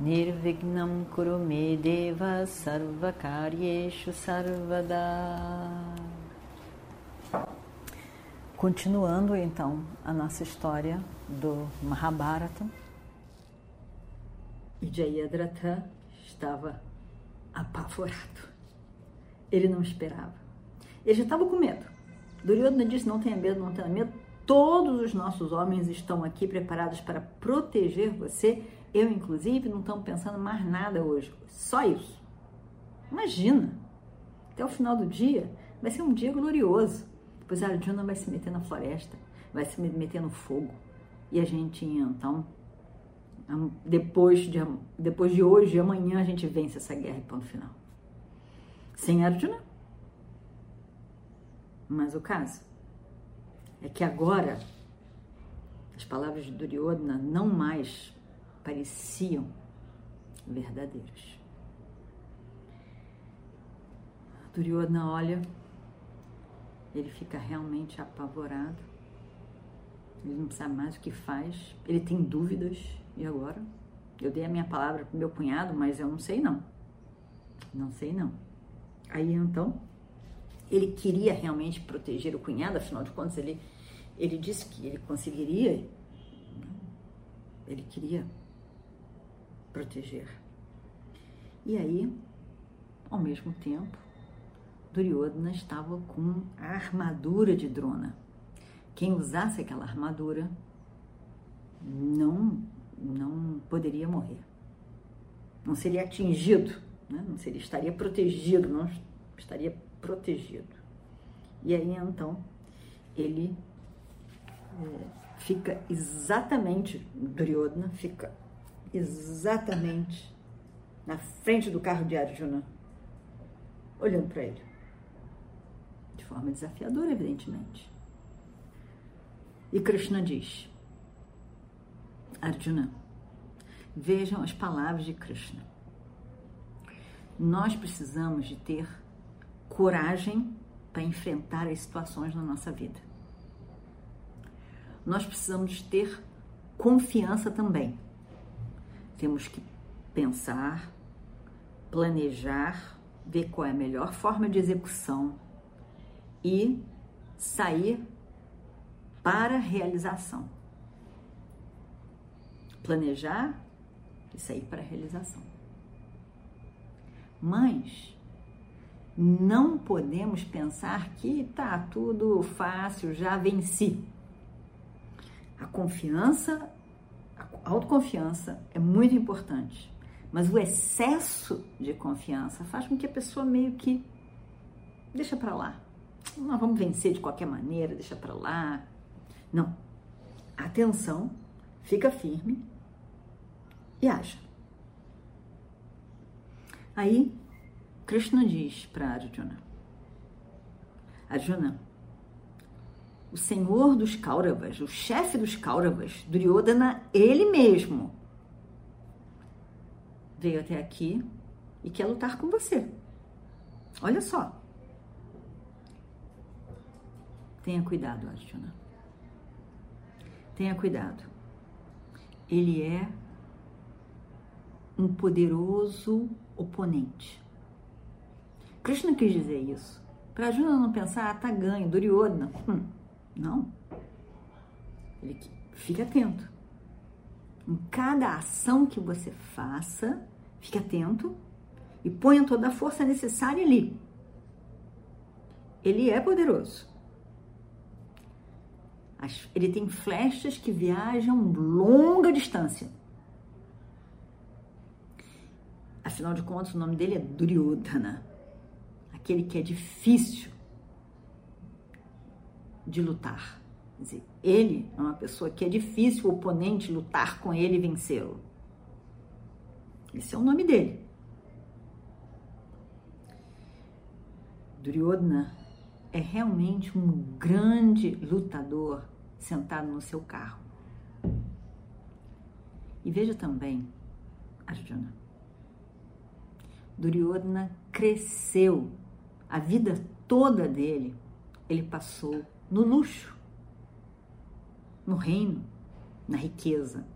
Nirvignam Kurume Deva Sarvakaryeshu Sarvada Continuando então a nossa história do Mahabharata, Jayadratha estava apavorado. Ele não esperava. Ele já estava com medo. Duryodhana disse: Não tenha medo, não tenha medo. Todos os nossos homens estão aqui preparados para proteger você. Eu, inclusive, não estamos pensando mais nada hoje. Só isso. Imagina. Até o final do dia vai ser um dia glorioso. Pois Arjuna vai se meter na floresta, vai se meter no fogo. E a gente, então, depois de, depois de hoje, amanhã, a gente vence essa guerra e ponto final. Sem Arjuna, mas o caso é que agora as palavras de Duryodhana não mais pareciam verdadeiras. Duryodhana olha, ele fica realmente apavorado. Ele não sabe mais o que faz. Ele tem dúvidas. E agora? Eu dei a minha palavra pro meu cunhado, mas eu não sei não. Não sei não. Aí então ele queria realmente proteger o cunhado, afinal de contas, ele, ele disse que ele conseguiria, ele queria proteger. E aí, ao mesmo tempo, Duryodhana estava com a armadura de Drona. Quem usasse aquela armadura não, não poderia morrer. Não seria atingido, né? não seria, estaria protegido, não estaria protegido. E aí então ele é, fica exatamente, Duryodhana fica exatamente na frente do carro de Arjuna, olhando para ele. De forma desafiadora, evidentemente. E Krishna diz: Arjuna, vejam as palavras de Krishna. Nós precisamos de ter coragem para enfrentar as situações na nossa vida. Nós precisamos ter confiança também. Temos que pensar, planejar, ver qual é a melhor forma de execução e sair para a realização. Planejar e sair para a realização. Mas não podemos pensar que tá tudo fácil, já venci. A confiança, a autoconfiança é muito importante, mas o excesso de confiança faz com que a pessoa meio que deixa para lá. Nós vamos vencer de qualquer maneira, deixa para lá. Não. Atenção, fica firme e haja. Aí Krishna diz para Arjuna: Arjuna, o senhor dos Kauravas, o chefe dos Kauravas, Duryodhana, ele mesmo, veio até aqui e quer lutar com você. Olha só. Tenha cuidado, Arjuna. Tenha cuidado. Ele é um poderoso oponente. Krishna quis dizer isso. Para Arjuna não pensar, ah, tá ganho, Duryodhana. Hum, não. Ele fica atento. Em cada ação que você faça, fique atento e ponha toda a força necessária ali. Ele é poderoso. Ele tem flechas que viajam longa distância. Afinal de contas, o nome dele é Duryodhana aquele que é difícil de lutar. Quer dizer, ele é uma pessoa que é difícil o oponente lutar com ele e vencê-lo. Esse é o nome dele. Duryodhana é realmente um grande lutador sentado no seu carro. E veja também, Arjuna, Duryodhana cresceu a vida toda dele, ele passou no luxo, no reino, na riqueza,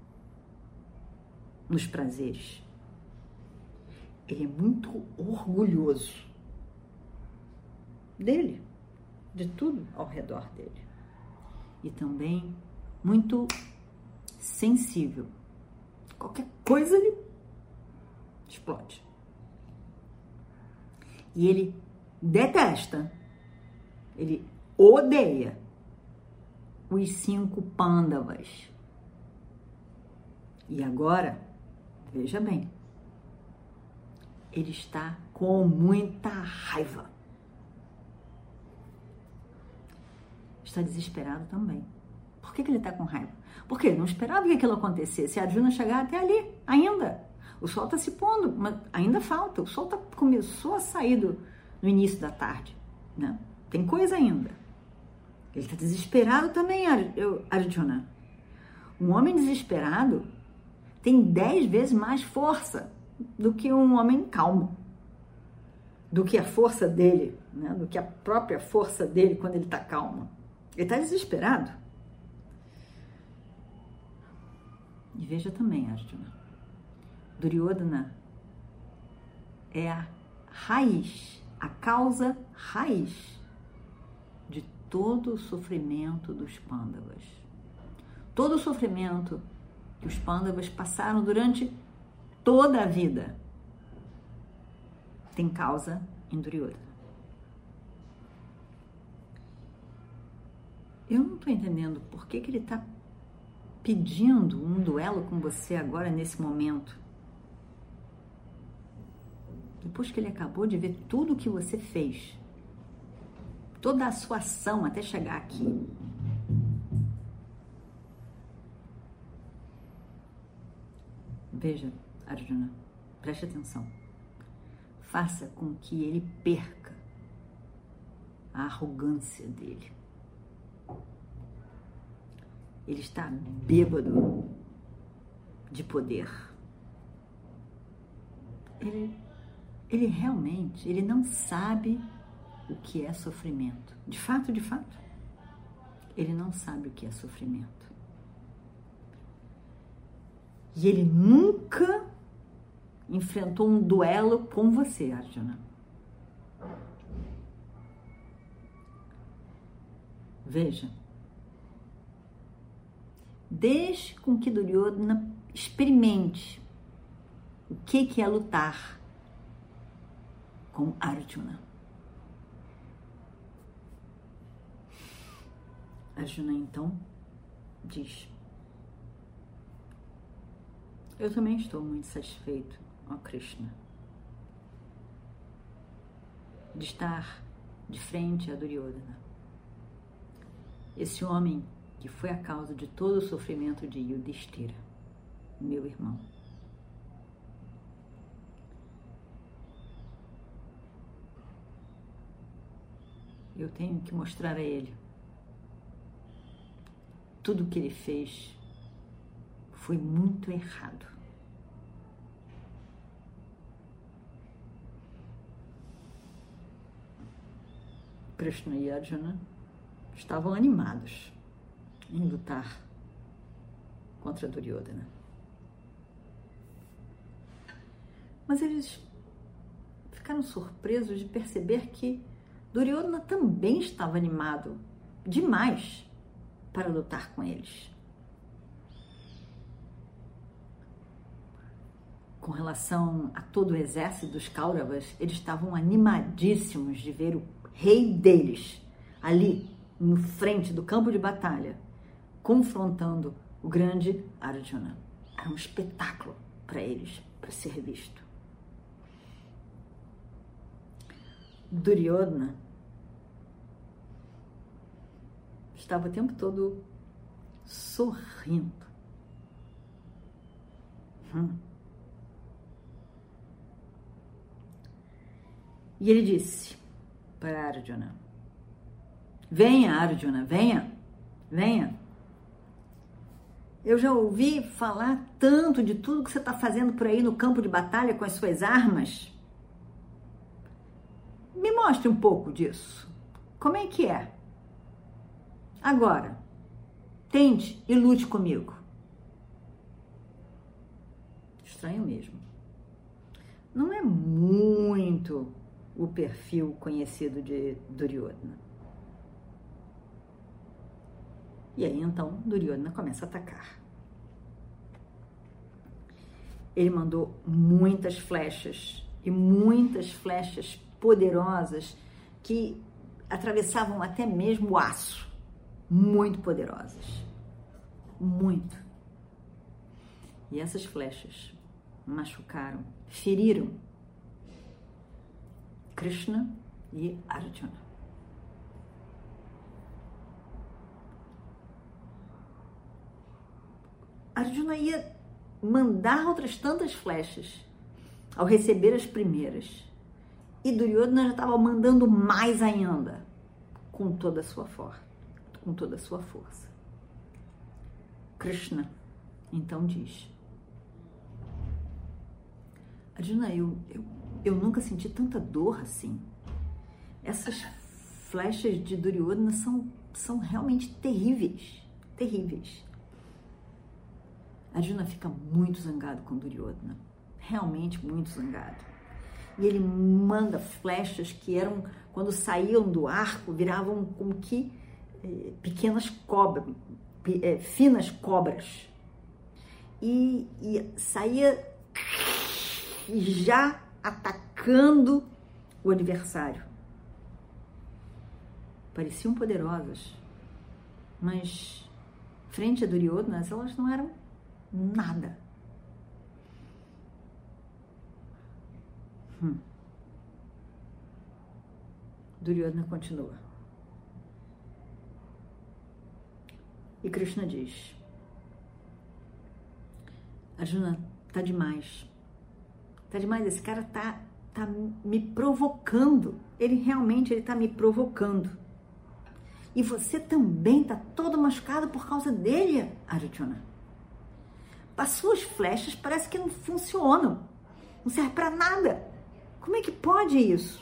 nos prazeres. Ele é muito orgulhoso dele, de tudo ao redor dele. E também muito sensível. Qualquer coisa ele explode. E ele detesta, ele odeia os cinco pândavas. E agora, veja bem, ele está com muita raiva. Está desesperado também. Por que, que ele está com raiva? Porque ele não esperava que aquilo acontecesse. A Arjuna chegar até ali, ainda. O sol está se pondo, mas ainda falta. O sol tá, começou a sair do, no início da tarde. Né? Tem coisa ainda. Ele está desesperado também, Arjuna. Um homem desesperado tem dez vezes mais força do que um homem calmo, do que a força dele, né? do que a própria força dele quando ele está calmo. Ele está desesperado. E veja também, Arjuna, Duryodhana é a raiz, a causa raiz todo o sofrimento dos Pandavas. Todo o sofrimento que os Pandavas passaram durante toda a vida tem causa em Duryodhana. Eu não estou entendendo por que, que ele está pedindo um duelo com você agora, nesse momento. Depois que ele acabou de ver tudo o que você fez, toda a sua ação até chegar aqui. Veja, Arjuna, preste atenção. Faça com que ele perca a arrogância dele. Ele está bêbado de poder. Ele, ele realmente, ele não sabe o que é sofrimento. De fato, de fato, ele não sabe o que é sofrimento. E ele nunca enfrentou um duelo com você, Arjuna. Veja, Deixe com que Duryodhana experimente o que, que é lutar com Arjuna. Arjuna então diz: Eu também estou muito satisfeito, ó Krishna, de estar de frente a Duryodhana. Esse homem que foi a causa de todo o sofrimento de Yudhishthira, meu irmão. Eu tenho que mostrar a ele tudo que ele fez foi muito errado. Krishna e Arjuna estavam animados em lutar contra Duryodhana. Mas eles ficaram surpresos de perceber que Duryodhana também estava animado demais para lutar com eles. Com relação a todo o exército dos Kauravas, eles estavam animadíssimos de ver o rei deles ali no frente do campo de batalha, confrontando o grande Arjuna. Era um espetáculo para eles, para ser visto. Duryodhana estava o tempo todo sorrindo. Hum. E ele disse: para Arjuna. Venha, Arjuna, venha, venha. Eu já ouvi falar tanto de tudo que você está fazendo por aí no campo de batalha com as suas armas. Me mostre um pouco disso. Como é que é? Agora, tente e lute comigo. Estranho mesmo. Não é muito o perfil conhecido de Duryodhana. E aí então Duryodhana começa a atacar. Ele mandou muitas flechas e muitas flechas poderosas que atravessavam até mesmo o aço. Muito poderosas. Muito. E essas flechas machucaram, feriram Krishna e Arjuna. Arjuna ia mandar outras tantas flechas ao receber as primeiras. E Duryodhana já estava mandando mais ainda, com toda a sua força, com toda a sua força. Krishna então diz: Arjuna, eu, eu, eu nunca senti tanta dor assim. Essas flechas de Duryodhana são, são realmente terríveis, terríveis. Arjuna fica muito zangado com Duryodhana, realmente muito zangado. E ele manda flechas que eram, quando saíam do arco, viravam como que pequenas cobras, eh, finas cobras. E, e saía já atacando o adversário. Pareciam poderosas, mas frente a Duryodhana, elas não eram Nada. Hum. Duryodhana continua. E Krishna diz: Arjuna, tá demais. Tá demais. Esse cara tá, tá me provocando. Ele realmente ele tá me provocando. E você também tá todo machucado por causa dele, Arjuna as suas flechas parece que não funcionam, não serve para nada. Como é que pode isso?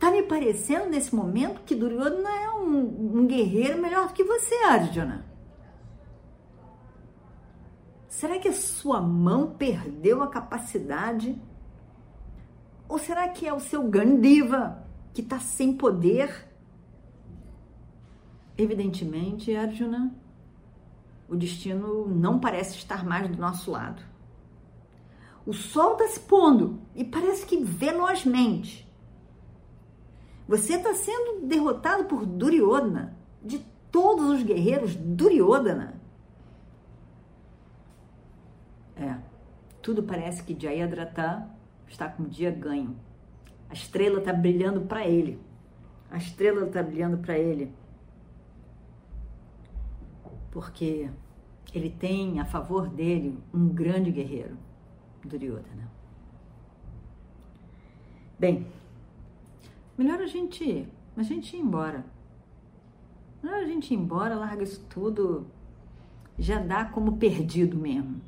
Tá me parecendo nesse momento que Duryodhana é um, um guerreiro melhor do que você, Arjuna. Será que a sua mão perdeu a capacidade? Ou será que é o seu Gandiva que está sem poder? Evidentemente, Arjuna, o destino não parece estar mais do nosso lado. O sol está se pondo e parece que velozmente. Você está sendo derrotado por Duryodhana, de todos os guerreiros Duryodhana. É, tudo parece que Jayadratha está com o dia ganho. A estrela está brilhando para ele. A estrela está brilhando para ele porque ele tem a favor dele um grande guerreiro, Duryodhana. Bem, melhor a gente, a gente ir embora. Melhor a gente ir embora, larga isso tudo, já dá como perdido mesmo.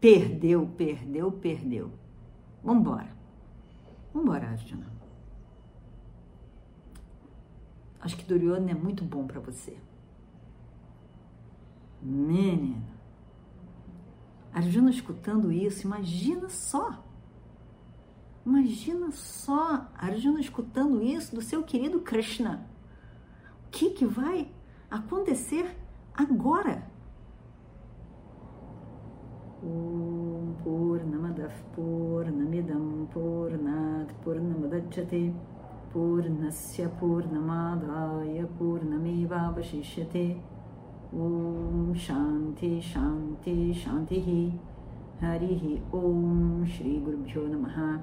Perdeu, perdeu, perdeu. Vambora. Vambora, Arjuna. Acho que Duryodhana é muito bom para você. Menina. Arjuna escutando isso, imagina só. Imagina só Arjuna escutando isso do seu querido Krishna. O que, que vai acontecer agora? Om Purnamadav Purnamidam Purnat Purnamadachyate Purnasya Purnamadaya Purnamevavashishyate Om Shanti Shanti Shantihi Harihi Om Shri Gurubhyo Namaha